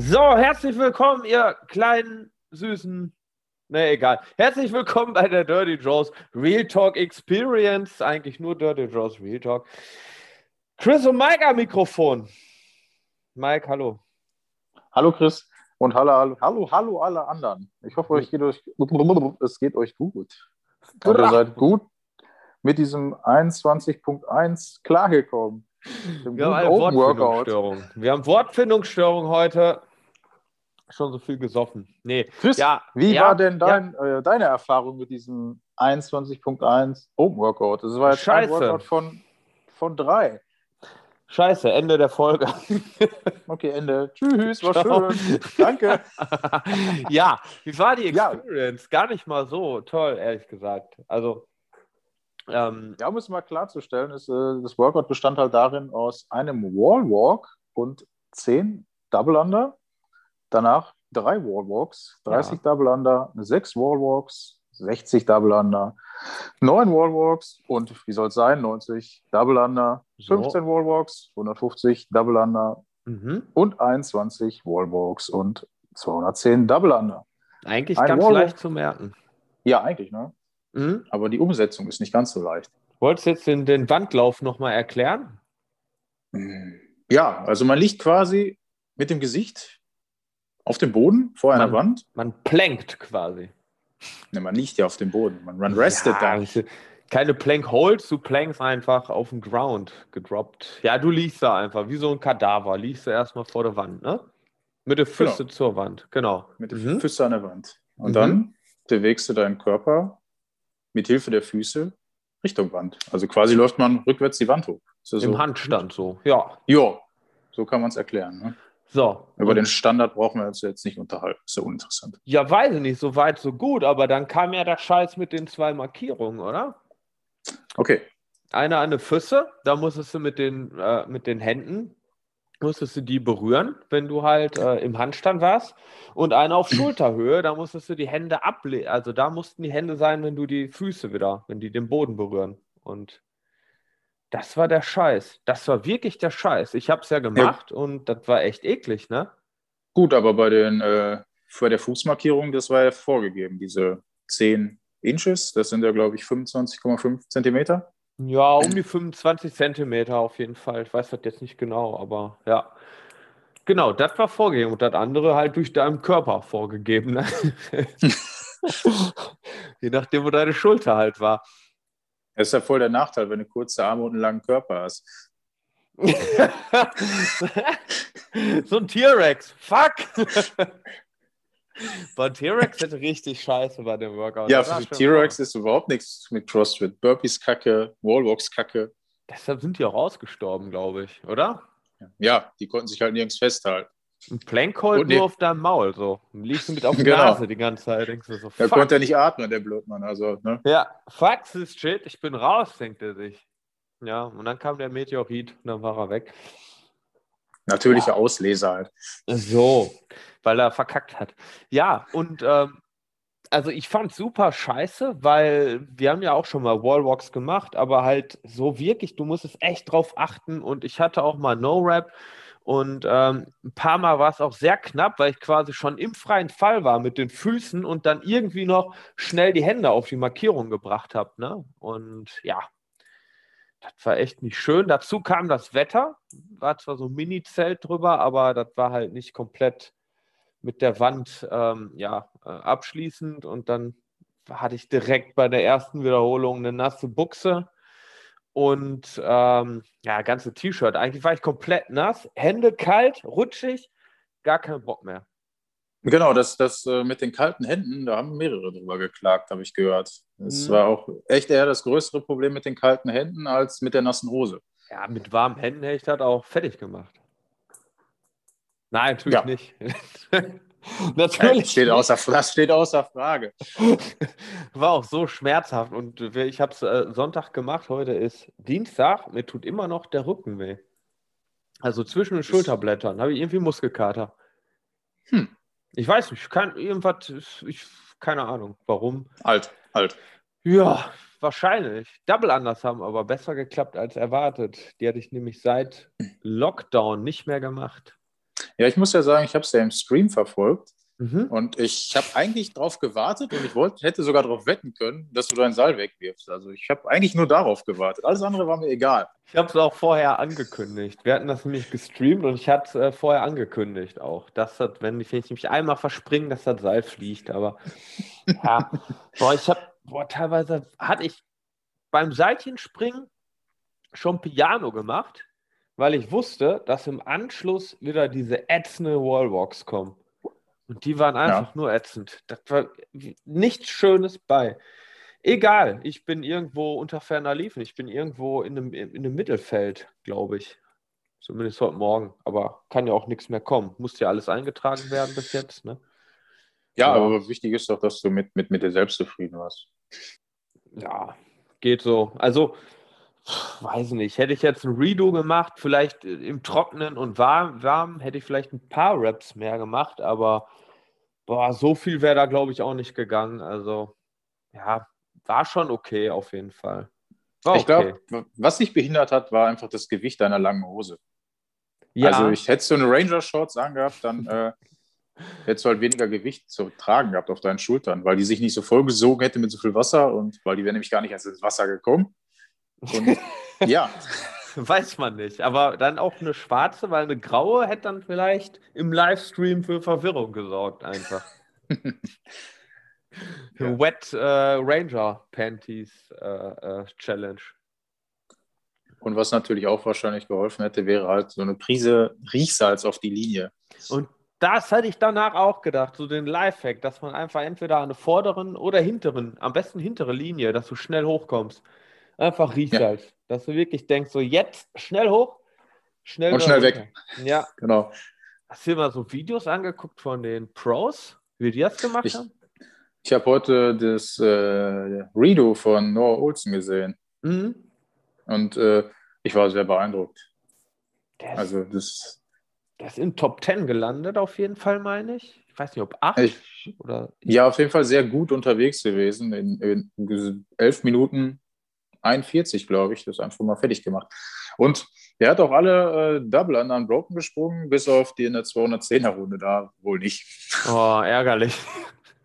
So, herzlich willkommen, ihr kleinen, süßen. Ne, egal. Herzlich willkommen bei der Dirty Joes Real Talk Experience. Eigentlich nur Dirty Joes Real Talk. Chris und Mike am Mikrofon. Mike, hallo. Hallo Chris und hallo, hallo, hallo, hallo alle anderen. Ich hoffe, euch geht euch, es geht euch gut. Und ihr seid gut mit diesem 21.1 klargekommen. Wir haben eine Wortfindungsstörung. Wir haben Wortfindungsstörung heute. Schon so viel gesoffen. Nee. Chris, ja, wie ja, war denn dein, ja. äh, deine Erfahrung mit diesem 21.1 Open Workout? Das war jetzt Scheiße. ein Workout von, von drei. Scheiße, Ende der Folge. Okay, Ende. Tschüss, war Ciao. schön. Danke. ja, wie war die Experience? Gar nicht mal so toll, ehrlich gesagt. Also. Ähm, ja, um es mal klarzustellen, ist, äh, das Workout bestand halt darin aus einem Wallwalk und zehn Double Under. Danach drei Wallwalks, 30 ja. Double Under, sechs Wallwalks, 60 Double Under, 9 Wallwalks und wie soll es sein? 90 Double Under, 15 so. Wallwalks, 150 Double Under mhm. und 21 Wallwalks und 210 Double Under. Eigentlich Ein ganz Wallwalk. leicht zu merken. Ja, eigentlich, ne? Mhm. Aber die Umsetzung ist nicht ganz so leicht. Wolltest du jetzt den, den Wandlauf nochmal erklären? Ja, also man liegt quasi mit dem Gesicht auf dem Boden vor einer man, Wand. Man plankt quasi. Ne, man liegt ja auf dem Boden, man, man restet ja, da. Keine Plank Holds, du plankst einfach auf den Ground gedroppt. Ja, du liegst da einfach, wie so ein Kadaver, liegst du erstmal vor der Wand, ne? Mit der Füße genau. zur Wand, genau. Mit den mhm. Füßen an der Wand. Und mhm. dann bewegst du deinen Körper mit Hilfe der Füße Richtung Wand. Also quasi läuft man rückwärts die Wand hoch. Im so Handstand so, ja. Ja, so kann man es erklären. Ne? So. Über den Standard brauchen wir uns jetzt nicht unterhalten. Ist ja uninteressant. Ja, weiß ich nicht, so weit, so gut, aber dann kam ja der Scheiß mit den zwei Markierungen, oder? Okay. Eine an den Füße, da musstest du mit den, äh, mit den Händen, musstest du die berühren, wenn du halt äh, im Handstand warst. Und eine auf Schulterhöhe, da musstest du die Hände ablegen. Also da mussten die Hände sein, wenn du die Füße wieder, wenn die den Boden berühren. Und das war der Scheiß. Das war wirklich der Scheiß. Ich habe es ja gemacht ja. und das war echt eklig, ne? Gut, aber bei, den, äh, bei der Fußmarkierung, das war ja vorgegeben, diese 10 Inches, das sind ja, glaube ich, 25,5 Zentimeter. Ja, um die 25 Zentimeter auf jeden Fall. Ich weiß das jetzt nicht genau, aber ja. Genau, das war vorgegeben und das andere halt durch deinen Körper vorgegeben. Ne? Je nachdem, wo deine Schulter halt war. Das ist ja voll der Nachteil, wenn du kurze Arme und einen langen Körper hast. so ein T-Rex. Fuck! Bei T-Rex hätte richtig scheiße bei dem Workout. Ja, für T-Rex ist überhaupt nichts mit CrossFit. Burpees kacke, Wallwalks kacke. Deshalb sind die auch ausgestorben, glaube ich, oder? Ja, die konnten sich halt nirgends festhalten. Ein Plankhold nur auf deinem Maul, so. Liegst du mit auf der genau. Nase die ganze Zeit. Denkst du so, fuck. Er konnte ja nicht atmen, der Blödmann. Also, ne? Ja, fuck this shit, ich bin raus, denkt er sich. Ja, und dann kam der Meteorit und dann war er weg. Natürliche ja. Ausleser halt. So, weil er verkackt hat. Ja, und ähm, also ich fand super scheiße, weil wir haben ja auch schon mal Wallwalks gemacht, aber halt so wirklich, du musst es echt drauf achten und ich hatte auch mal No-Rap und ähm, ein paar Mal war es auch sehr knapp, weil ich quasi schon im freien Fall war mit den Füßen und dann irgendwie noch schnell die Hände auf die Markierung gebracht habe. Ne? Und ja, das war echt nicht schön. Dazu kam das Wetter. War zwar so ein Mini-Zelt drüber, aber das war halt nicht komplett mit der Wand ähm, ja, äh, abschließend. Und dann hatte ich direkt bei der ersten Wiederholung eine nasse Buchse und ähm, ja, ganze T-Shirt. Eigentlich war ich komplett nass, Hände kalt, rutschig, gar keinen Bock mehr. Genau, das, das äh, mit den kalten Händen, da haben mehrere drüber geklagt, habe ich gehört. Das mhm. war auch echt eher das größere Problem mit den kalten Händen als mit der nassen Hose. Ja, mit warmen Händen hätte ich das auch fertig gemacht. Nein, natürlich ja. nicht. Natürlich. Das steht, außer, das steht außer Frage. War auch so schmerzhaft. Und ich habe es äh, Sonntag gemacht, heute ist Dienstag. Mir tut immer noch der Rücken weh. Also zwischen den Schulterblättern habe ich irgendwie Muskelkater. Hm. Ich weiß nicht, kann, irgendwas, ich, keine Ahnung, warum. Alt, alt. Ja, wahrscheinlich. Double anders haben aber besser geklappt als erwartet. Die hatte ich nämlich seit Lockdown nicht mehr gemacht. Ja, ich muss ja sagen, ich habe es ja im Stream verfolgt. Mhm. Und ich habe eigentlich darauf gewartet und ich wollte, hätte sogar darauf wetten können, dass du deinen Seil wegwirfst. Also ich habe eigentlich nur darauf gewartet. Alles andere war mir egal. Ich habe es auch vorher angekündigt. Wir hatten das nämlich gestreamt und ich hatte es äh, vorher angekündigt auch. Dass das, wenn ich, wenn ich mich einmal verspringe, dass das Seil fliegt. Aber ja, boah, ich habe, boah, teilweise hatte ich beim Seilchenspringen schon Piano gemacht, weil ich wusste, dass im Anschluss wieder diese ätzende Wallwalks kommen. Und die waren einfach ja. nur ätzend. Das war nichts Schönes bei. Egal, ich bin irgendwo unter ferner Liefen. Ich bin irgendwo in einem, in einem Mittelfeld, glaube ich. Zumindest heute Morgen. Aber kann ja auch nichts mehr kommen. Muss ja alles eingetragen werden bis jetzt. Ne? Ja, aber, aber wichtig ist doch, dass du mit, mit, mit dir selbst zufrieden warst. Ja, geht so. Also, weiß nicht, hätte ich jetzt ein Redo gemacht, vielleicht im Trockenen und warm, warm hätte ich vielleicht ein paar Raps mehr gemacht, aber boah, so viel wäre da, glaube ich, auch nicht gegangen. Also, ja, war schon okay auf jeden Fall. War ich okay. glaube, was dich behindert hat, war einfach das Gewicht deiner langen Hose. Ja. Also, ich hätte so eine Ranger-Shorts angehabt, dann äh, hättest du halt weniger Gewicht zu tragen gehabt auf deinen Schultern, weil die sich nicht so vollgesogen hätte mit so viel Wasser und weil die wäre nämlich gar nicht ins Wasser gekommen. Und ja. Weiß man nicht. Aber dann auch eine schwarze, weil eine graue hätte dann vielleicht im Livestream für Verwirrung gesorgt, einfach. ja. Wet äh, Ranger Panties äh, äh, Challenge. Und was natürlich auch wahrscheinlich geholfen hätte, wäre halt so eine Prise Riechsalz auf die Linie. Und das hätte ich danach auch gedacht, so den Lifehack, dass man einfach entweder an der vorderen oder hinteren, am besten hintere Linie, dass du schnell hochkommst. Einfach Riechsalz. Ja. Dass du wirklich denkst, so jetzt schnell hoch, schnell Und schnell runter. weg. Ja. Genau. Hast du dir mal so Videos angeguckt von den Pros, wie die das gemacht ich, haben? Ich habe heute das äh, Redo von Noah Olsen gesehen. Mhm. Und äh, ich war sehr beeindruckt. Der also das. Der ist in Top 10 gelandet, auf jeden Fall, meine ich. Ich weiß nicht, ob 8 ich, oder. Ja, auf jeden Fall sehr gut unterwegs gewesen. In, in 11 Minuten 41, glaube ich, das einfach mal fertig gemacht. Und er hat auch alle äh, Double an Unbroken gesprungen, bis auf die in der 210er Runde da wohl nicht. Oh, ärgerlich.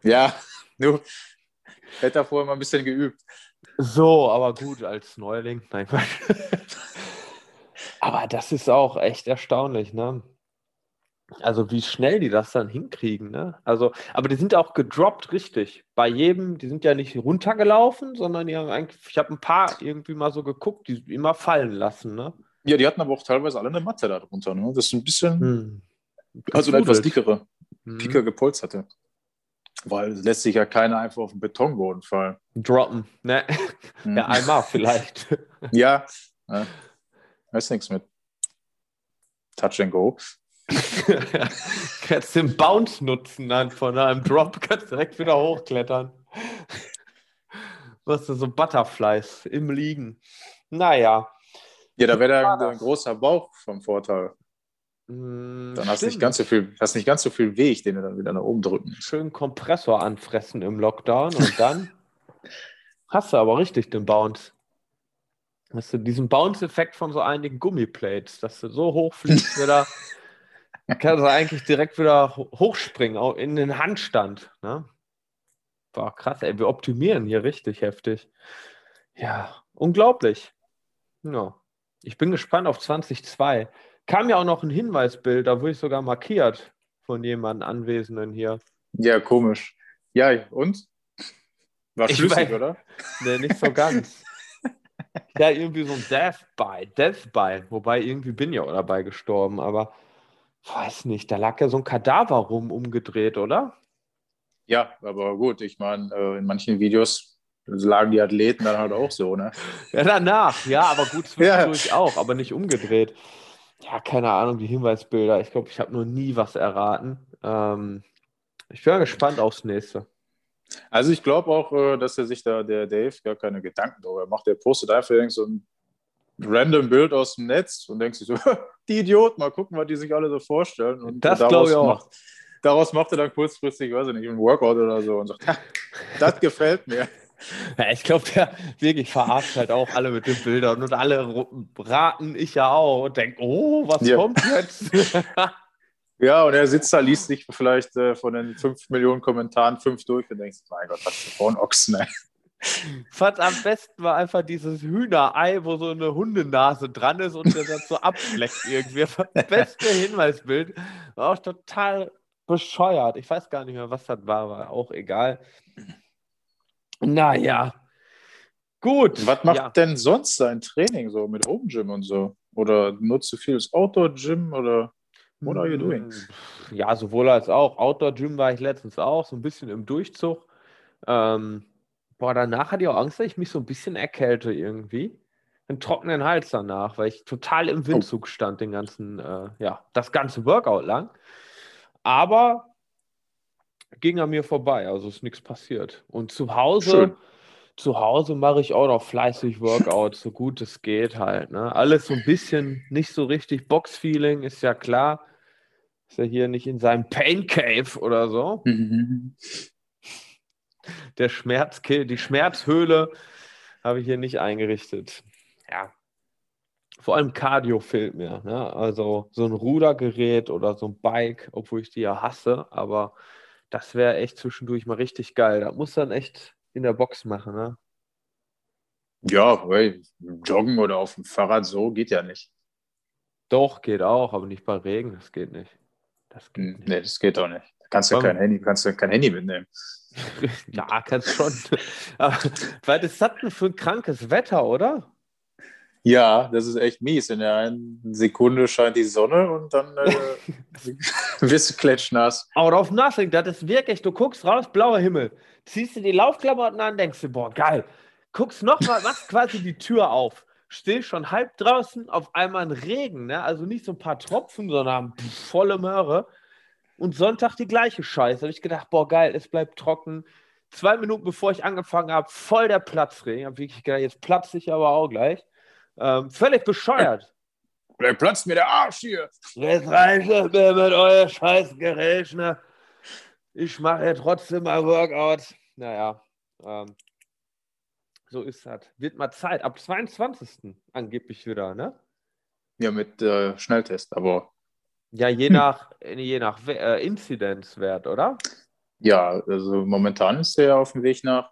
Ja, nur hätte er vorher mal ein bisschen geübt. So, aber gut, als Neuling. Nein, aber das ist auch echt erstaunlich, ne? Also wie schnell die das dann hinkriegen, ne? Also, aber die sind auch gedroppt, richtig. Bei jedem, die sind ja nicht runtergelaufen, sondern die haben eigentlich, ich habe ein paar irgendwie mal so geguckt, die immer fallen lassen, ne? Ja, die hatten aber auch teilweise alle eine Matte da drunter, ne? Das ist ein bisschen, hm. also eine etwas dickere, hm. dicker gepolsterte. Weil es lässt sich ja keiner einfach auf den Betonboden fallen. Droppen, ne? Hm. Ja, einmal vielleicht. ja, ne? ist nichts mit Touch and Go. kannst den Bounce nutzen dann von einem Drop, kannst direkt wieder hochklettern. Was so Butterflies im Liegen. Naja. Ja, da wäre ein großer Bauch vom Vorteil. Mm, dann hast du nicht ganz so viel, hast nicht ganz so viel Weg, den du dann wieder nach oben drücken. Schön Kompressor anfressen im Lockdown und dann hast du aber richtig den Bounce. Hast du diesen Bounce-Effekt von so einigen Gummiplates, dass du so hoch fliegst wieder kannst du eigentlich direkt wieder hochspringen, in den Handstand. Ne? War krass, ey, wir optimieren hier richtig heftig. Ja, unglaublich. Ja. Ich bin gespannt auf 2002. Kam ja auch noch ein Hinweisbild, da wurde ich sogar markiert von jemandem Anwesenden hier. Ja, komisch. Ja, und? War schlüssig, mein, oder? Nee, nicht so ganz. ja, irgendwie so ein Death by, Death by, wobei irgendwie bin ich auch dabei gestorben, aber Weiß nicht, da lag ja so ein Kadaver rum umgedreht, oder? Ja, aber gut, ich meine, äh, in manchen Videos lagen die Athleten dann halt auch so, ne? Ja, danach, ja, aber gut, zwischendurch ja. auch, aber nicht umgedreht. Ja, keine Ahnung, die Hinweisbilder. Ich glaube, ich habe noch nie was erraten. Ähm, ich bin gespannt aufs nächste. Also ich glaube auch, äh, dass er sich da, der Dave, gar keine Gedanken darüber macht. Der postet einfach so ein random Bild aus dem Netz und denkst sich so, die Idioten, mal gucken, was die sich alle so vorstellen. Und das glaube ich auch. Macht, daraus macht er dann kurzfristig, weiß ich nicht, ein Workout oder so und sagt, das gefällt mir. Ja, ich glaube, der wirklich verarscht halt auch alle mit den Bildern und alle raten, ich ja auch und denken, oh, was ja. kommt jetzt? Ja, und er sitzt da, liest sich vielleicht äh, von den 5 Millionen Kommentaren fünf durch und denkst, mein Gott, was für ein Ochsen, ey. Fand am besten war einfach dieses Hühnerei, wo so eine Hundenase dran ist und der dann so abschleckt irgendwie. Das beste Hinweisbild. War auch total bescheuert. Ich weiß gar nicht mehr, was das war, war auch egal. Naja. Gut. Was macht ja. denn sonst sein Training so mit Home Gym und so? Oder nutzt du viel das Outdoor Gym oder what are you doing? Mm, ja, sowohl als auch. Outdoor Gym war ich letztens auch, so ein bisschen im Durchzug. Ähm, boah, danach hatte ich auch Angst, dass ich mich so ein bisschen erkälte irgendwie. Einen trockenen Hals danach, weil ich total im oh. Windzug stand, den ganzen, äh, ja, das ganze Workout lang. Aber ging an mir vorbei, also ist nichts passiert. Und zu Hause, Schön. zu Hause mache ich auch noch fleißig Workouts, so gut es geht halt. Ne? Alles so ein bisschen nicht so richtig Box-Feeling, ist ja klar. Ist ja hier nicht in seinem Pain Cave oder so. Mhm. Der Schmerz, die Schmerzhöhle habe ich hier nicht eingerichtet. Ja. Vor allem Cardio fehlt mir. Ne? Also so ein Rudergerät oder so ein Bike, obwohl ich die ja hasse, aber das wäre echt zwischendurch mal richtig geil. Da muss dann echt in der Box machen, ne? Ja, weil joggen oder auf dem Fahrrad so geht ja nicht. Doch, geht auch, aber nicht bei Regen, das geht nicht. Das geht hm, nicht. Nee, das geht auch nicht. Kannst du kein Handy, kannst du kein Handy mitnehmen. ja, kannst schon. weil das denn für ein krankes Wetter, oder? Ja, das ist echt mies. In der einen Sekunde scheint die Sonne und dann äh, wirst du klatschnass. Out of nothing, das ist wirklich, du guckst raus, blauer Himmel. Ziehst du die Laufklamotten an, denkst du, boah, geil. Guckst nochmal, machst quasi die Tür auf. Stehst schon halb draußen, auf einmal ein Regen, ne? also nicht so ein paar Tropfen, sondern volle Möhre. Und Sonntag die gleiche Scheiße. Da habe ich gedacht, boah, geil, es bleibt trocken. Zwei Minuten bevor ich angefangen habe, voll der Platzregen. Habe wirklich gedacht, jetzt platze ich aber auch gleich. Ähm, völlig bescheuert. Vielleicht platzt mir der Arsch hier. Jetzt reicht es mir mit euer scheiß Gerät. Ne? Ich mache ja trotzdem mal Workout. Naja, ähm, so ist das. Wird mal Zeit. Ab 22. angeblich wieder, ne? Ja, mit äh, Schnelltest, aber. Ja, je hm. nach, je nach äh, Inzidenzwert, oder? Ja, also momentan ist er auf dem Weg nach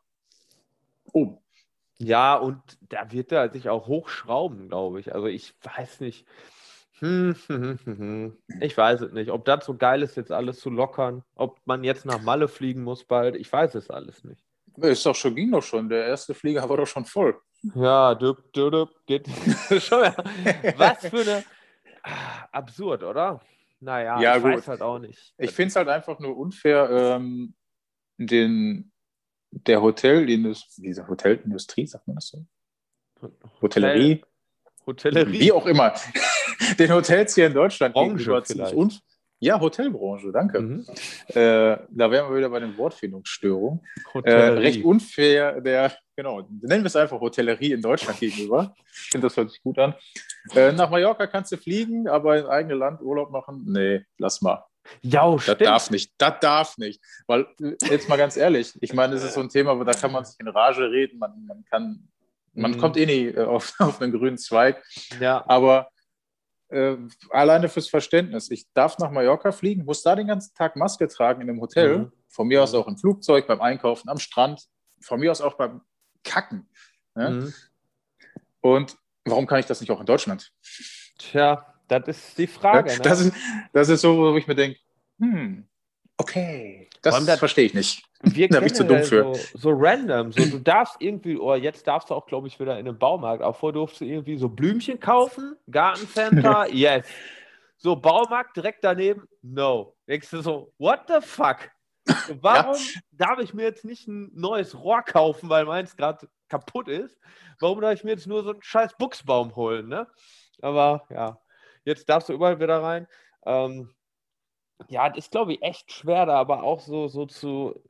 oben. Ja, und da wird er sich auch hochschrauben, glaube ich. Also ich weiß nicht. Hm, hm, hm, ich weiß es nicht, ob das so geil ist, jetzt alles zu lockern, ob man jetzt nach Malle fliegen muss bald. Ich weiß es alles nicht. Ist doch schon, ging doch schon. Der erste Flieger war doch schon voll. Ja, düpp, düpp, düpp, geht schon. Was für eine absurd, oder? Naja, ja, ich gut. weiß halt auch nicht. Ich finde es halt einfach nur unfair, ähm, den der Hotelindustrie, diese Hotelindustrie, sagt man das so? Hotellerie? Hotellerie? Wie auch immer. Den Hotels hier in Deutschland Branche vielleicht. Und, ja, Hotelbranche, danke. Mhm. Äh, da wären wir wieder bei den Wortfindungsstörungen. Äh, recht unfair, der, genau, nennen wir es einfach Hotellerie in Deutschland gegenüber. Ich finde, das hört sich gut an. Äh, nach Mallorca kannst du fliegen, aber in eigenes Land Urlaub machen? Nee, lass mal. Ja, stimmt. Das darf nicht, das darf nicht. Weil, jetzt mal ganz ehrlich, ich meine, es ist so ein Thema, wo da kann man sich in Rage reden, man, man kann, man mhm. kommt eh nie äh, auf, auf einen grünen Zweig. Ja. Aber äh, alleine fürs Verständnis, ich darf nach Mallorca fliegen, muss da den ganzen Tag Maske tragen in einem Hotel, mhm. von mir aus auch im Flugzeug, beim Einkaufen, am Strand, von mir aus auch beim Kacken. Ne? Mhm. Und warum kann ich das nicht auch in Deutschland? Tja, das ist die Frage. Ne? Das, ist, das ist so, wo ich mir denke, hm, okay, das, das verstehe ich nicht. Wir da bin ich zu dumm für. So, so, random. So, du darfst irgendwie, oder oh, jetzt darfst du auch, glaube ich, wieder in den Baumarkt. Auch vorher durfst du irgendwie so Blümchen kaufen, Gartencenter, yes. So, Baumarkt direkt daneben, no. Denkst du so, what the fuck? Warum ja. darf ich mir jetzt nicht ein neues Rohr kaufen, weil meins gerade kaputt ist? Warum darf ich mir jetzt nur so einen scheiß Buchsbaum holen, ne? Aber ja, Jetzt darfst du überall wieder rein. Ähm, ja, das ist, glaube ich, echt schwer, da aber auch so, so zu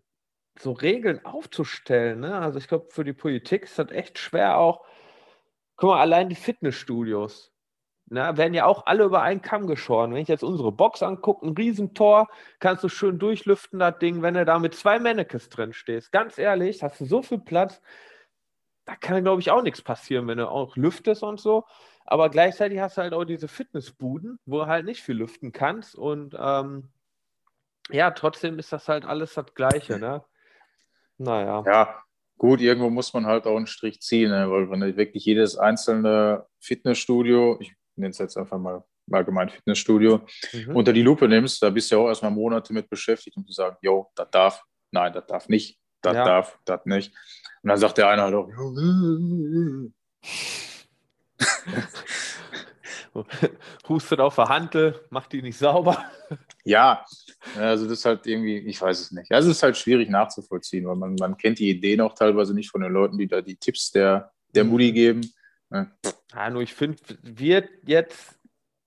so Regeln aufzustellen. Ne? Also ich glaube, für die Politik ist das echt schwer auch. Guck mal, allein die Fitnessstudios ne, werden ja auch alle über einen Kamm geschoren. Wenn ich jetzt unsere Box angucke, ein Riesentor, kannst du schön durchlüften, das Ding, wenn du da mit zwei Mannekes drin stehst. Ganz ehrlich, hast du so viel Platz, da kann, glaube ich, auch nichts passieren, wenn du auch lüftest und so. Aber gleichzeitig hast du halt auch diese Fitnessbuden, wo du halt nicht viel lüften kannst. Und ähm, ja, trotzdem ist das halt alles das Gleiche, ne? Naja. Ja, gut, irgendwo muss man halt auch einen Strich ziehen, ne? weil wenn wirklich jedes einzelne Fitnessstudio, ich nenne es jetzt einfach mal allgemein Fitnessstudio, mhm. unter die Lupe nimmst, da bist du ja auch erstmal Monate mit beschäftigt, um zu sagen, jo, das darf, nein, das darf nicht, das ja. darf, das nicht. Und dann sagt der eine halt auch, Hustet auf der Hantel, macht die nicht sauber. Ja, also das ist halt irgendwie, ich weiß es nicht. Also es ist halt schwierig nachzuvollziehen, weil man, man kennt die Ideen auch teilweise nicht von den Leuten, die da die Tipps der, der Mutti mhm. geben. Ja, ja nur ich finde, wird jetzt,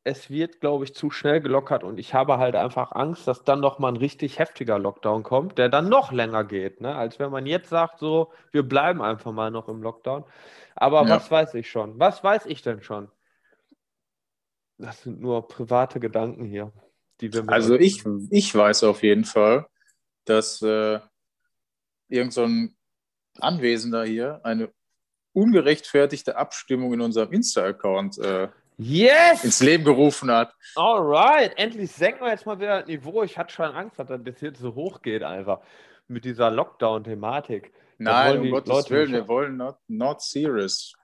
es wird, glaube ich, zu schnell gelockert und ich habe halt einfach Angst, dass dann noch mal ein richtig heftiger Lockdown kommt, der dann noch länger geht, ne? als wenn man jetzt sagt, so, wir bleiben einfach mal noch im Lockdown. Aber ja. was weiß ich schon? Was weiß ich denn schon? Das sind nur private Gedanken hier, die wir. also ich, ich weiß auf jeden Fall, dass äh, irgend so ein Anwesender hier eine ungerechtfertigte Abstimmung in unserem Insta-Account äh, yes! ins Leben gerufen hat. Alright, endlich senken wir jetzt mal wieder das Niveau. Ich hatte schon Angst, dass das jetzt so hoch geht einfach mit dieser Lockdown-Thematik. Nein, um Gottes Leute Willen, wir wollen not, not serious.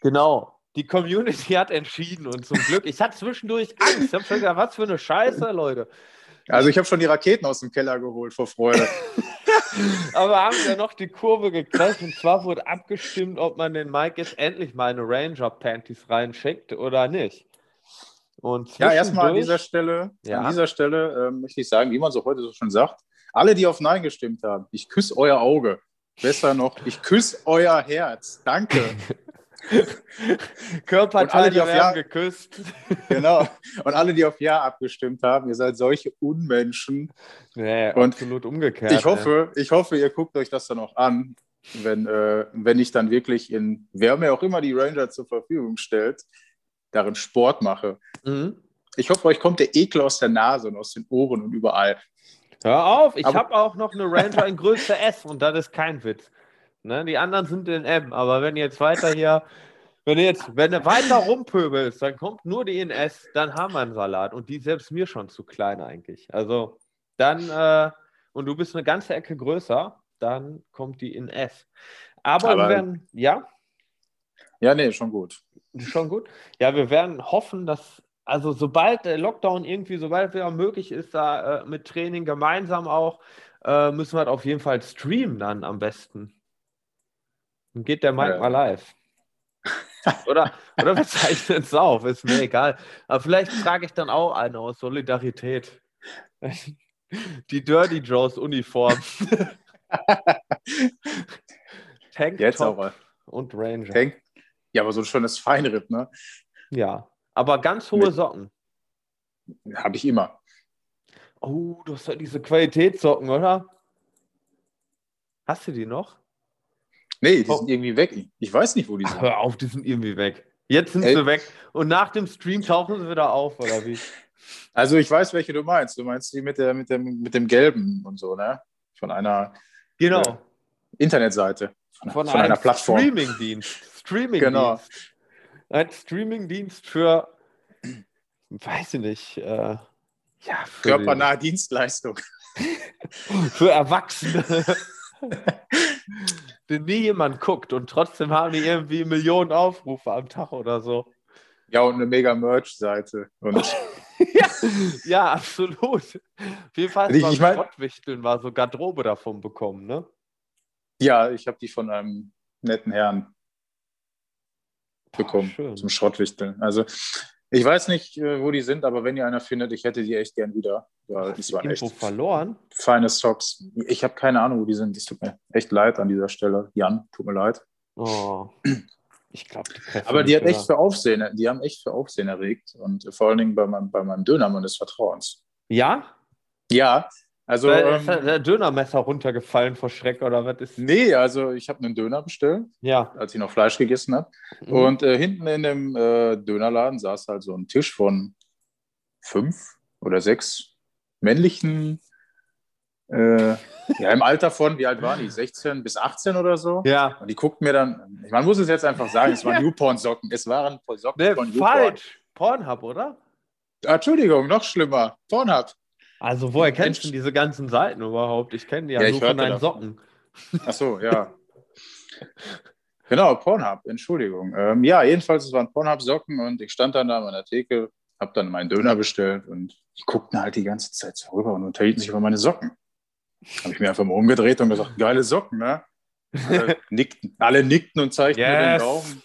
Genau. Die Community hat entschieden und zum Glück. Ich hatte zwischendurch Angst. Ich habe schon gedacht, was für eine Scheiße, Leute. Also ich habe schon die Raketen aus dem Keller geholt vor Freude. Aber haben wir noch die Kurve gekriegt und zwar wurde abgestimmt, ob man den Mike jetzt endlich mal eine Ranger-Panties reinschickt oder nicht. Und ja, erstmal an dieser Stelle, ja. an dieser Stelle äh, möchte ich sagen, wie man so heute so schon sagt, alle, die auf Nein gestimmt haben, ich küsse euer Auge. Besser noch, ich küsse euer Herz. Danke. Körperteile die auf Ja geküsst. Genau. Und alle, die auf Ja abgestimmt haben, ihr seid solche Unmenschen. Nee, und absolut umgekehrt. Ich hoffe, ich hoffe, ihr guckt euch das dann auch an, wenn, äh, wenn ich dann wirklich in, wer mir auch immer die Ranger zur Verfügung stellt, darin Sport mache. Mhm. Ich hoffe, euch kommt der Ekel aus der Nase und aus den Ohren und überall. Hör auf, ich habe auch noch eine Ranger in Größe S und das ist kein Witz. Ne? Die anderen sind in M, aber wenn jetzt weiter hier, wenn ihr jetzt, wenn ihr weiter rumpöbelst, dann kommt nur die in S, dann haben wir einen Salat und die ist selbst mir schon zu klein eigentlich. Also dann, äh, und du bist eine ganze Ecke größer, dann kommt die in S. Aber, aber wir werden, ja? Ja, nee, schon gut. Schon gut. Ja, wir werden hoffen, dass, also sobald der Lockdown irgendwie, sobald wieder möglich ist, da äh, mit Training gemeinsam auch, äh, müssen wir halt auf jeden Fall streamen dann am besten. Dann geht der Mike ja. mal live. oder, oder wir zeichnen es auf, ist mir egal. Aber vielleicht trage ich dann auch eine aus Solidarität. Die Dirty Joes Uniform. Tank Jetzt aber. und Ranger. Tank. Ja, aber so ein schönes Feinripp, ne? Ja, aber ganz hohe Mit. Socken. Habe ich immer. Oh, du hast ja diese Qualitätssocken, oder? Hast du die noch? Nee, die oh. sind irgendwie weg. Ich weiß nicht, wo die sind. Ach, hör auf, die sind irgendwie weg. Jetzt sind Ey. sie weg. Und nach dem Stream tauchen sie wieder auf, oder wie? Also ich weiß, welche du meinst. Du meinst die mit, der, mit, dem, mit dem Gelben und so, ne? Von einer genau. Äh, Internetseite. Von, von, von einer Plattform. Streamingdienst. Streamingdienst. Genau. Ein Streamingdienst für, weiß ich nicht, äh, ja, körpernahe Dienstleistung. für Erwachsene. den nie jemand guckt und trotzdem haben die irgendwie Millionen Aufrufe am Tag oder so. Ja, und eine mega Merch-Seite. ja, ja, absolut. Auf jeden Fall ich, ich mein, Schrottwichteln war so Garderobe davon bekommen, ne? Ja, ich habe die von einem netten Herrn bekommen Ach, zum Schrottwichteln. Also ich weiß nicht, äh, wo die sind, aber wenn ihr einer findet, ich hätte die echt gern wieder. Weil das waren echt verloren? Feine Socks. Ich habe keine Ahnung, wo die sind. Es tut mir echt leid an dieser Stelle. Jan, tut mir leid. Oh. Ich glaube, Aber die hat echt für Aufsehen, die haben echt für Aufsehen erregt. Und vor allen Dingen bei meinem, bei meinem Dönermann des Vertrauens. Ja? Ja, also, ist ähm, der Dönermesser runtergefallen vor Schreck oder was ist? Nee, also ich habe einen Döner bestellt, ja. als ich noch Fleisch gegessen habe. Mhm. Und äh, hinten in dem äh, Dönerladen saß halt so ein Tisch von fünf oder sechs männlichen Äh, ja, im Alter von, wie alt waren die? 16 bis 18 oder so? Ja. Und die guckten mir dann, man muss es jetzt einfach sagen, es waren Newporn-Socken. Es waren Socken Ne, von Newporn. falsch. Pornhub, oder? Entschuldigung, noch schlimmer. Pornhub. Also, woher kennst du diese ganzen Seiten überhaupt? Ich kenne die ja, Ja, nur ich von deinen davon. Socken. Ach so, ja. genau, Pornhub, Entschuldigung. Ähm, ja, jedenfalls, es waren Pornhub-Socken und ich stand dann da an meiner Theke, habe dann meinen Döner bestellt und die guckten halt die ganze Zeit so rüber und unterhielten sich über meine Socken. Habe ich mir einfach mal umgedreht und gesagt, geile Socken, ne? Alle nickten, alle nickten und zeigten mir den Yes. Daumen.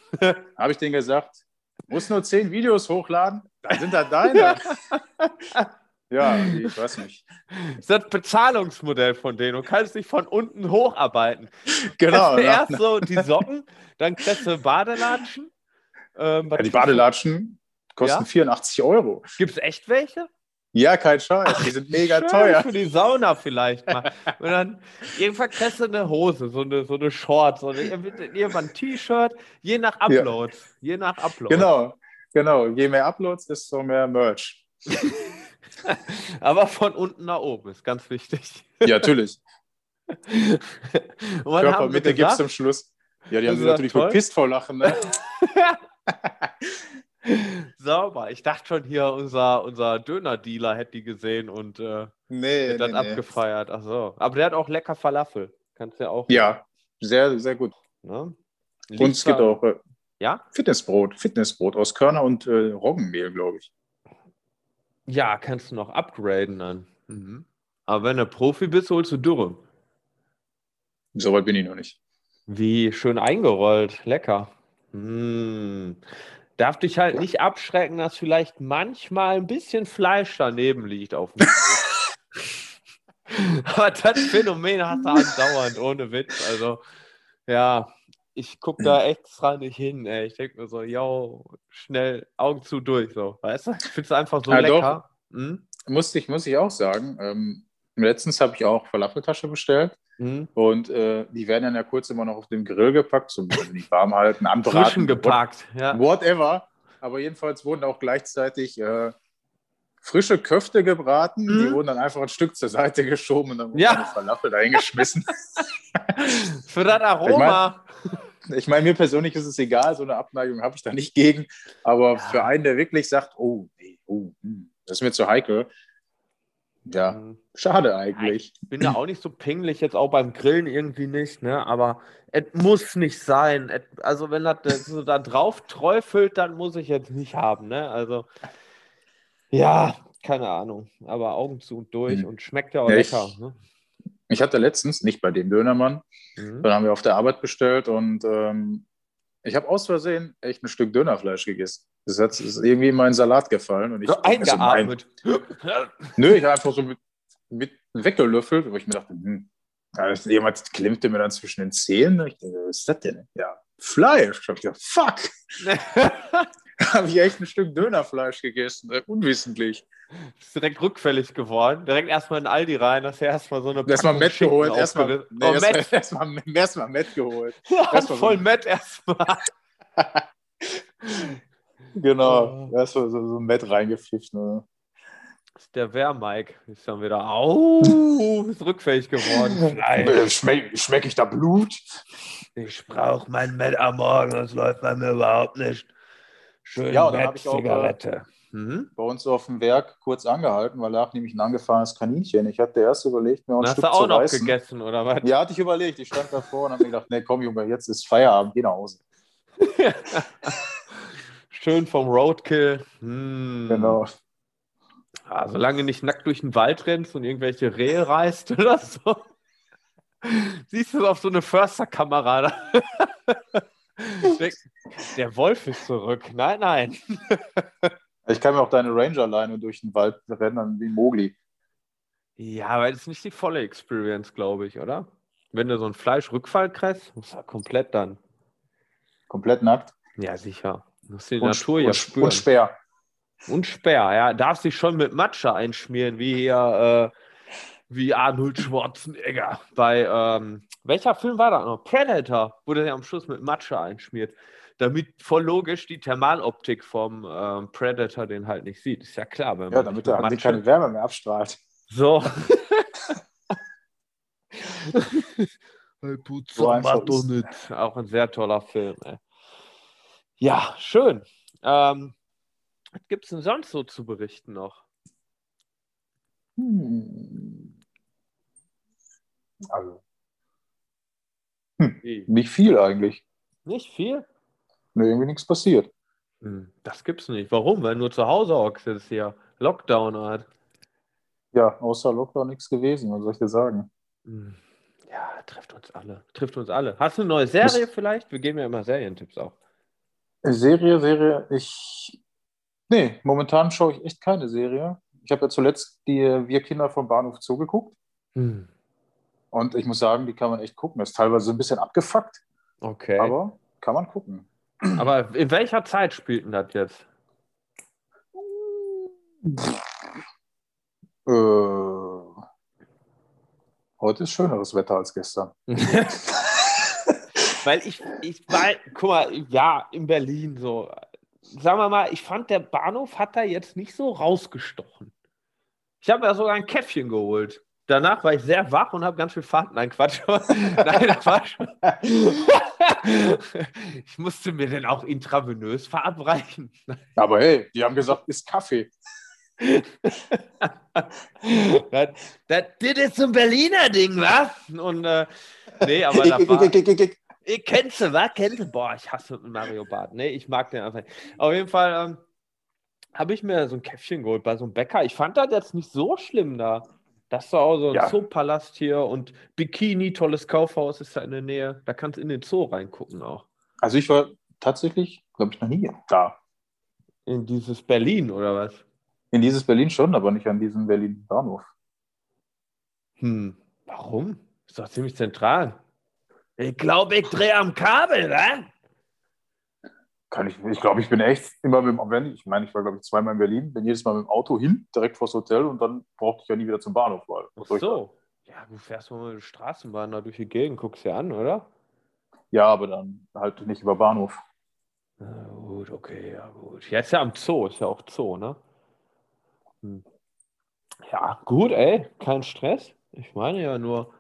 Habe ich denen gesagt, muss nur zehn Videos hochladen, dann sind das deine. ja, ich weiß nicht. Das ist das Bezahlungsmodell von denen. Du kannst dich von unten hocharbeiten. Genau. Du ja. erst so die Socken, dann kriegst du Badelatschen. Ähm, Ja, die Badelatschen kosten Ja? 84 Euro. Gibt es echt welche? Ja, kein Scheiß. Die sind mega teuer. Für die Sauna vielleicht mal. Und dann irgendwann kriegst du eine Hose, so eine, so eine Short, so eine, irgendwann ein T-Shirt, je nach Upload. Je nach Upload. Genau, genau. Je mehr Uploads, desto mehr Merch. Aber von unten nach oben ist ganz wichtig. Ja, natürlich. Körpermitte gibt es zum Schluss. Ja, die haben sie natürlich toll? bepisst vor Lachen. Ne? Sauber. Ich dachte schon hier, unser, unser Döner-Dealer hätte die gesehen und äh, Nee, hätte das nee, nee. abgefeiert. Ach so. Aber der hat auch lecker Falafel. Kannst du ja auch. Ja, sehr, sehr gut. Ne? Und es gibt auch äh, Ja? Fitnessbrot. Fitnessbrot aus Körner und äh, Roggenmehl, glaube ich. Ja, kannst du noch upgraden dann. Mhm. Aber wenn du Profi bist, holst du Dürre. Soweit bin ich noch nicht. Wie schön eingerollt. Lecker. Mm. Darf dich halt nicht abschrecken, dass vielleicht manchmal ein bisschen Fleisch daneben liegt auf dem. Aber das Phänomen hast du andauernd, ohne Witz. Also, ja, ich gucke da extra nicht hin. Ey. Ich denke mir so, yo, schnell Augen zu durch. So. Weißt du? Ich finde es einfach so Ja, doch. lecker. Hm? Musste ich, muss ich auch sagen. Ähm, letztens habe ich auch Falafeltasche bestellt. Hm? Und äh, die werden dann ja kurz immer noch auf dem Grill gepackt, zum also nicht warm halten, anbraten. Frischen gepackt. Ja. Whatever. Aber jedenfalls wurden auch gleichzeitig äh, frische Köfte gebraten. Die Mhm. wurden dann einfach ein Stück zur Seite geschoben und dann wurde Ja. eine Falafel da hingeschmissen. Für das Aroma. ich meine, mir persönlich ist es egal, so eine Abneigung habe ich da nicht gegen. Aber Ja. für einen, der wirklich sagt, oh, nee, oh, hm, das ist mir zu heikel. Ja, Hm. schade eigentlich. Ich bin da auch nicht so pingelig, jetzt auch beim Grillen irgendwie nicht, ne? Aber es muss nicht sein. Et, also, wenn das so da drauf träufelt, dann muss ich jetzt nicht haben, ne? Also, ja, keine Ahnung. Aber Augen zu und durch Hm. und schmeckt ja auch Ja, ich- lecker. Ne? Ich hatte letztens, nicht bei dem Dönermann, Mhm. Dann haben wir auf der Arbeit bestellt und ähm, ich habe aus Versehen echt ein Stück Dönerfleisch gegessen. Das hat, ist irgendwie in meinen Salat gefallen. Und ich, So eingeatmet. Also mein, nö, ich habe einfach so mit, mit weggelöffelt, wo ich mir dachte, hm, das- jemand klimmte mir dann zwischen den Zähnen. Ich denke, was ist das denn? Ja, Fleisch. Ich gedacht, fuck, habe ich echt ein Stück Dönerfleisch gegessen. Äh, unwissentlich. Ist direkt rückfällig geworden. Direkt erstmal in Aldi rein, dass er erstmal so eine Erstmal Met geholt. Erstmal nee, oh, erstmal Met. erstmal- erstmal Met geholt. Ja, erstmal so- voll Met erstmal. Genau. Oh. Erstmal so, so Met reingepfiffen. Ne? Ist der Wehr-Mike ist dann wieder, au, ist rückfällig geworden. Schmecke schmeck ich da Blut? ich brauche mein Met am Morgen, das läuft bei mir überhaupt nicht. Schön Ja, und dann Met, hab ich auch, äh. Mhm. Bei uns auf dem Werk kurz angehalten, weil lag nämlich ein angefahrenes Kaninchen. Ich hatte erst überlegt, mir auch ein Hast Stück du auch zu noch reißen. gegessen, oder was? Ja, hatte ich überlegt. Ich stand davor und habe mir gedacht, nee, komm Junge, jetzt ist Feierabend, geh nach Hause. Schön vom Roadkill. Hm. Genau. Ja, solange du nicht nackt durch den Wald rennst und irgendwelche Rehe reißt oder so. Siehst du auf so eine Försterkamera. Der- Wolf ist zurück. Nein, nein. Ich kann mir auch deine Ranger-Leine durch den Wald rennen wie Mogli. Ja, aber das ist nicht die volle Experience, glaube ich, oder? Wenn du so einen Fleischrückfall kriegst, musst du komplett dann. Komplett nackt. Ja, sicher. Du musst die Und, Natur ja und, spüren. und Speer. Und Speer, ja. Darfst dich schon mit Matsche einschmieren, wie hier, äh, wie Arnold Schwarzenegger. Bei, ähm, welcher Film war das noch? Predator, wo der sich am Schluss mit Matsche einschmiert. Damit voll logisch die Thermaloptik vom ähm, Predator den halt nicht sieht. Ist ja klar. Wenn Ja, damit er Matsche- keine Wärme mehr abstrahlt. So. so doch nicht. Auch ein sehr toller Film. Ey. Ja, schön. Ähm, was gibt es denn sonst so zu berichten noch? Hm. Also. Hm. Nicht viel eigentlich. Nicht viel? Nee, irgendwie nichts passiert. Hm, das gibt's nicht. Warum? Weil nur zu Hause hockst jetzt hier Lockdown hat. Ja, außer Lockdown nichts gewesen, was soll ich dir sagen? Hm, ja, trifft uns alle. Trifft uns alle. Hast du eine neue Serie das vielleicht? Wir geben ja immer Serientipps auch. Serie, Serie, ich. Nee, momentan schaue ich echt keine Serie. Ich habe ja zuletzt die Wir Kinder vom Bahnhof zugeguckt. Hm. Und ich muss sagen, die kann man echt gucken. Das ist teilweise ein bisschen abgefuckt. Okay. Aber kann man gucken. Aber in welcher Zeit spielten das jetzt? Äh, heute ist schöneres Wetter als gestern. Weil ich, ich war, guck mal, ja, in Berlin so. Sagen wir mal, ich fand, der Bahnhof hat da jetzt nicht so rausgestochen. Ich habe ja sogar ein Käffchen geholt. Danach war ich sehr wach und habe ganz viel Fahrt. Nein, Quatsch. Nein, das war schon. ich musste mir denn auch intravenös verabreichen. Aber hey, die haben gesagt, ist Kaffee. das, das, das ist so ein Berliner Ding, was? Und äh, nee, aber das war, ich kennst du, was? Kennst du? Boah, ich hasse Mario Bart. Nee, ich mag den einfach. Auf jeden Fall ähm, habe ich mir so ein Käffchen geholt bei so einem Bäcker. Ich fand das jetzt nicht so schlimm da. Das ist auch so ein ja. Zoopalast hier und Bikini, tolles Kaufhaus ist da in der Nähe. Da kannst du in den Zoo reingucken auch. Also ich war tatsächlich, glaube ich, noch nie da. In dieses Berlin oder was? In dieses Berlin schon, aber nicht an diesem Berlin Bahnhof. Hm, warum? Ist doch ziemlich zentral. Ich glaube, ich drehe am Kabel, wa? Kann ich, ich glaube, ich bin echt immer mit dem, wenn ich meine, ich war, glaube ich, zweimal in Berlin, bin jedes Mal mit dem Auto hin, direkt vors Hotel und dann brauchte ich ja nie wieder zum Bahnhof. Weil, Ach so. Ja, du fährst mal mit der Straßenbahn da durch die Gegend, guckst dir an, oder? Ja, aber dann halt nicht über Bahnhof. Na gut, okay, ja gut. Jetzt ja am Zoo, ist ja auch Zoo, ne? Hm. Ja, gut, ey, kein Stress. Ich meine ja nur.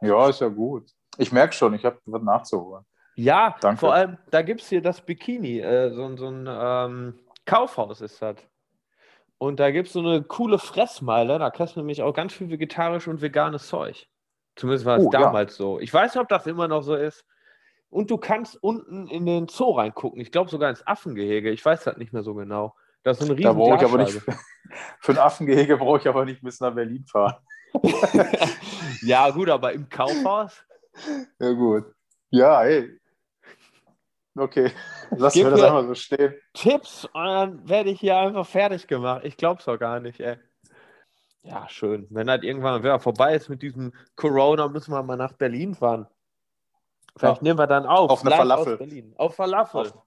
Ja, ist ja gut. Ich merke schon, ich habe was nachzuholen. Ja, Danke. vor allem, da gibt es hier das Bikini, äh, so, so ein ähm, Kaufhaus ist das. Und da gibt es so eine coole Fressmeile, da kriegst du nämlich auch ganz viel vegetarisch und veganes Zeug. Zumindest war es oh, damals ja. so. Ich weiß nicht, ob das immer noch so ist. Und du kannst unten in den Zoo reingucken. Ich glaube sogar ins Affengehege. Ich weiß das nicht mehr so genau. Das ist ein riesen da ich aber nicht, Für ein Affengehege brauche ich aber nicht bis nach Berlin fahren. ja, gut, aber im Kaufhaus? Ja, gut. Ja, hey, Okay, lassen wir das einfach so stehen. Tipps und dann werde ich hier einfach fertig gemacht. Ich glaube es doch gar nicht, ey. Ja, schön. Wenn das irgendwann wieder vorbei ist mit diesem Corona, müssen wir mal nach Berlin fahren. Vielleicht ja. nehmen wir dann auf. Auf eine Falafel. Berlin. Auf Falafel. Auf.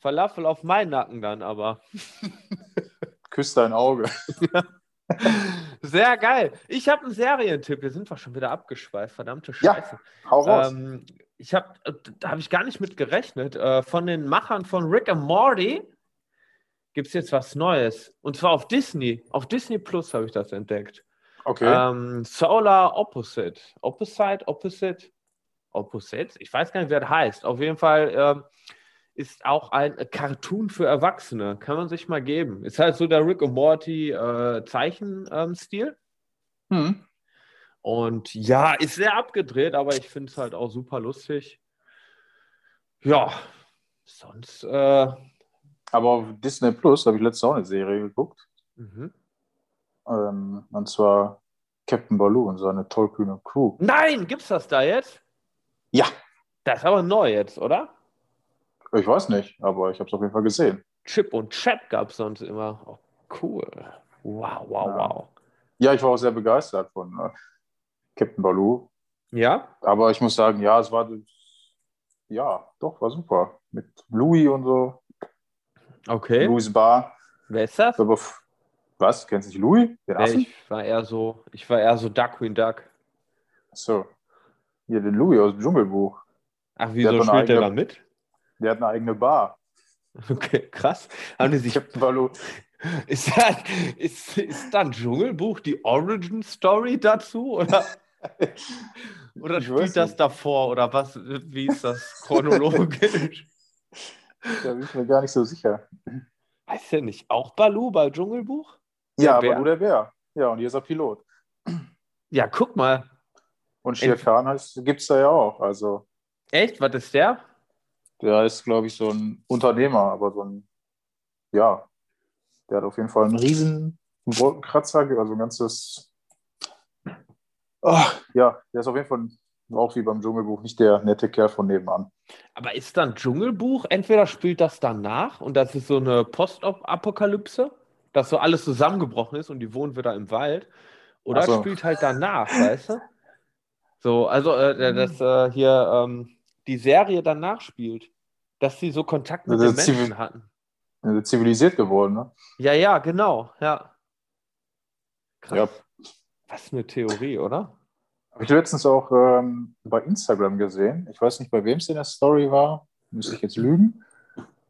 Falafel auf meinen Nacken dann aber. Küss dein Auge. Sehr geil. Ich habe einen Serientipp. Wir sind doch schon wieder abgeschweift. Verdammte Scheiße. Ja, hau raus. Ähm, ich habe, äh, da habe ich gar nicht mit gerechnet. Äh, von den Machern von Rick and Morty gibt es jetzt was Neues. Und zwar auf Disney. Auf Disney Plus habe ich das entdeckt. Okay. Ähm, Solar Opposite. Opposite, Opposite, Opposite. Ich weiß gar nicht, wer das heißt. Auf jeden Fall ähm, ist auch ein Cartoon für Erwachsene. Kann man sich mal geben. Ist halt so der Rick and Morty äh, Zeichenstil. Hm. Und ja, ist sehr abgedreht, aber ich finde es halt auch super lustig. Ja, sonst. Äh, aber auf Disney Plus habe ich letztes auch eine Serie geguckt. Mhm. Ähm, und zwar Captain Baloo und seine tollkühne Crew. Nein, gibt's das da jetzt? Ja. Das ist aber neu jetzt, oder? Ich weiß nicht, aber ich habe es auf jeden Fall gesehen. Chip und Chap gab es sonst immer. Oh, cool. Wow, wow, ja. wow. Ja, ich war auch sehr begeistert von. Captain Baloo. Ja. Aber ich muss sagen, ja, es war, ja, doch, war super. Mit Louis und so. Okay. Louis Bar. Wer ist das? Aber, was? Kennst du nicht Louis? Den nee, ich war eher so, ich war eher so Duckwing Duck. So. Hier, den Louis aus dem Dschungelbuch. Ach, wieso spielt eigene, der da mit? Der hat eine eigene Bar. Okay, krass. Haben die sich. Captain Baloo. Ist, das, ist, ist dann Dschungelbuch die Origin Story dazu? Oder? oder spielt das nicht. davor oder was? Wie ist das chronologisch? da bin ich mir gar nicht so sicher. Weiß ja nicht. Auch Balu bei Dschungelbuch? Ja, Bär? Balu der Bär. Ja, und hier ist er Pilot. Ja, guck mal. Und Shere Khan gibt es da ja auch. Also. Echt? Was ist der? Der ist, glaube ich, so ein Unternehmer, aber so ein, ja, der hat auf jeden Fall einen riesen Wolkenkratzer, also ein ganzes, oh, ja, der ist auf jeden Fall auch wie beim Dschungelbuch nicht der nette Kerl von nebenan. Aber ist dann Dschungelbuch, entweder spielt das danach und das ist so eine Postapokalypse, dass so alles zusammengebrochen ist und die wohnen wieder im Wald, oder so. spielt halt danach, weißt du? So, also äh, das äh, hier ähm, die Serie danach spielt, dass sie so Kontakt mit also den Menschen hatten. Zivilisiert geworden, ne? Ja, ja, genau, ja. Krass. Ja. Was eine Theorie, oder? Habe ich letztens auch ähm, bei Instagram gesehen. Ich weiß nicht, bei wem es in der Story war. Müsste ich jetzt lügen.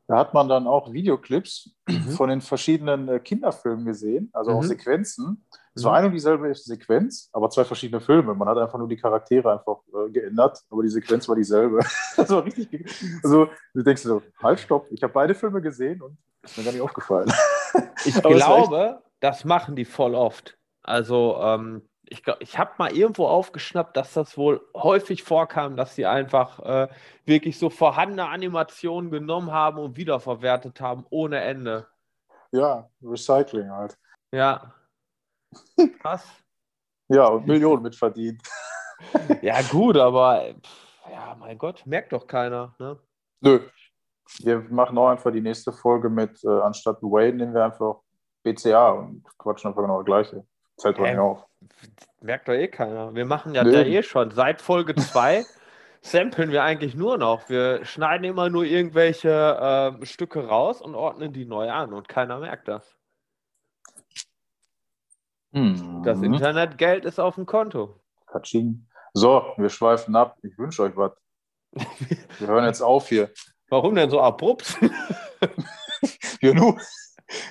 Da hat man dann auch Videoclips mhm. von den verschiedenen äh, Kinderfilmen gesehen, also mhm. auch Sequenzen. Es war mhm. eine und dieselbe Sequenz, aber zwei verschiedene Filme. Man hat einfach nur die Charaktere einfach äh, geändert, aber die Sequenz war dieselbe. das war richtig. Also, du denkst so, halt, stopp, ich habe beide Filme gesehen und ist mir gar nicht aufgefallen. ich glaube, das machen die voll oft. Also, ähm, ich, ich habe mal irgendwo aufgeschnappt, dass das wohl häufig vorkam, dass sie einfach äh, wirklich so vorhandene Animationen genommen haben und wiederverwertet haben, ohne Ende. Ja, Recycling halt. Ja. Krass. ja, und Millionen mitverdient. ja, gut, aber ja, mein Gott, merkt doch keiner. Ne? Nö. Wir machen auch einfach die nächste Folge mit, äh, anstatt Wayne nehmen wir einfach BCA und quatschen einfach genau das Gleiche. Fällt doch nicht auf. Merkt doch eh keiner. Wir machen ja nee. da eh schon. Seit Folge 2 samplen wir eigentlich nur noch. Wir schneiden immer nur irgendwelche äh, Stücke raus und ordnen die neu an und keiner merkt das. Mhm. Das Internetgeld ist auf dem Konto. Katsching. So, wir schweifen ab. Ich wünsche euch was. Wir hören jetzt auf hier. Warum denn so abrupt? ja, nu.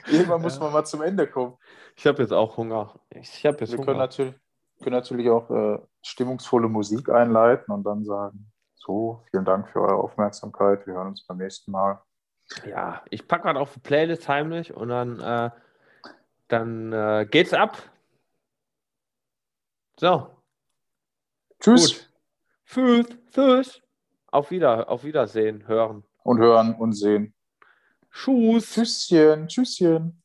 Irgendwann muss man mal zum Ende kommen. Ich habe jetzt auch Hunger. Ich habe jetzt Wir Hunger. Können natürlich, können natürlich auch äh, stimmungsvolle Musik einleiten und dann sagen, so, vielen Dank für eure Aufmerksamkeit. Wir hören uns beim nächsten Mal. Ja, ich packe gerade auf die Playlist heimlich und dann, äh, dann äh, geht's ab. So. Tschüss. Gut. Tschüss. Tschüss. Auf, wieder, auf Wiedersehen, hören. Und hören und sehen. Tschüss. Tschüsschen. Tschüsschen.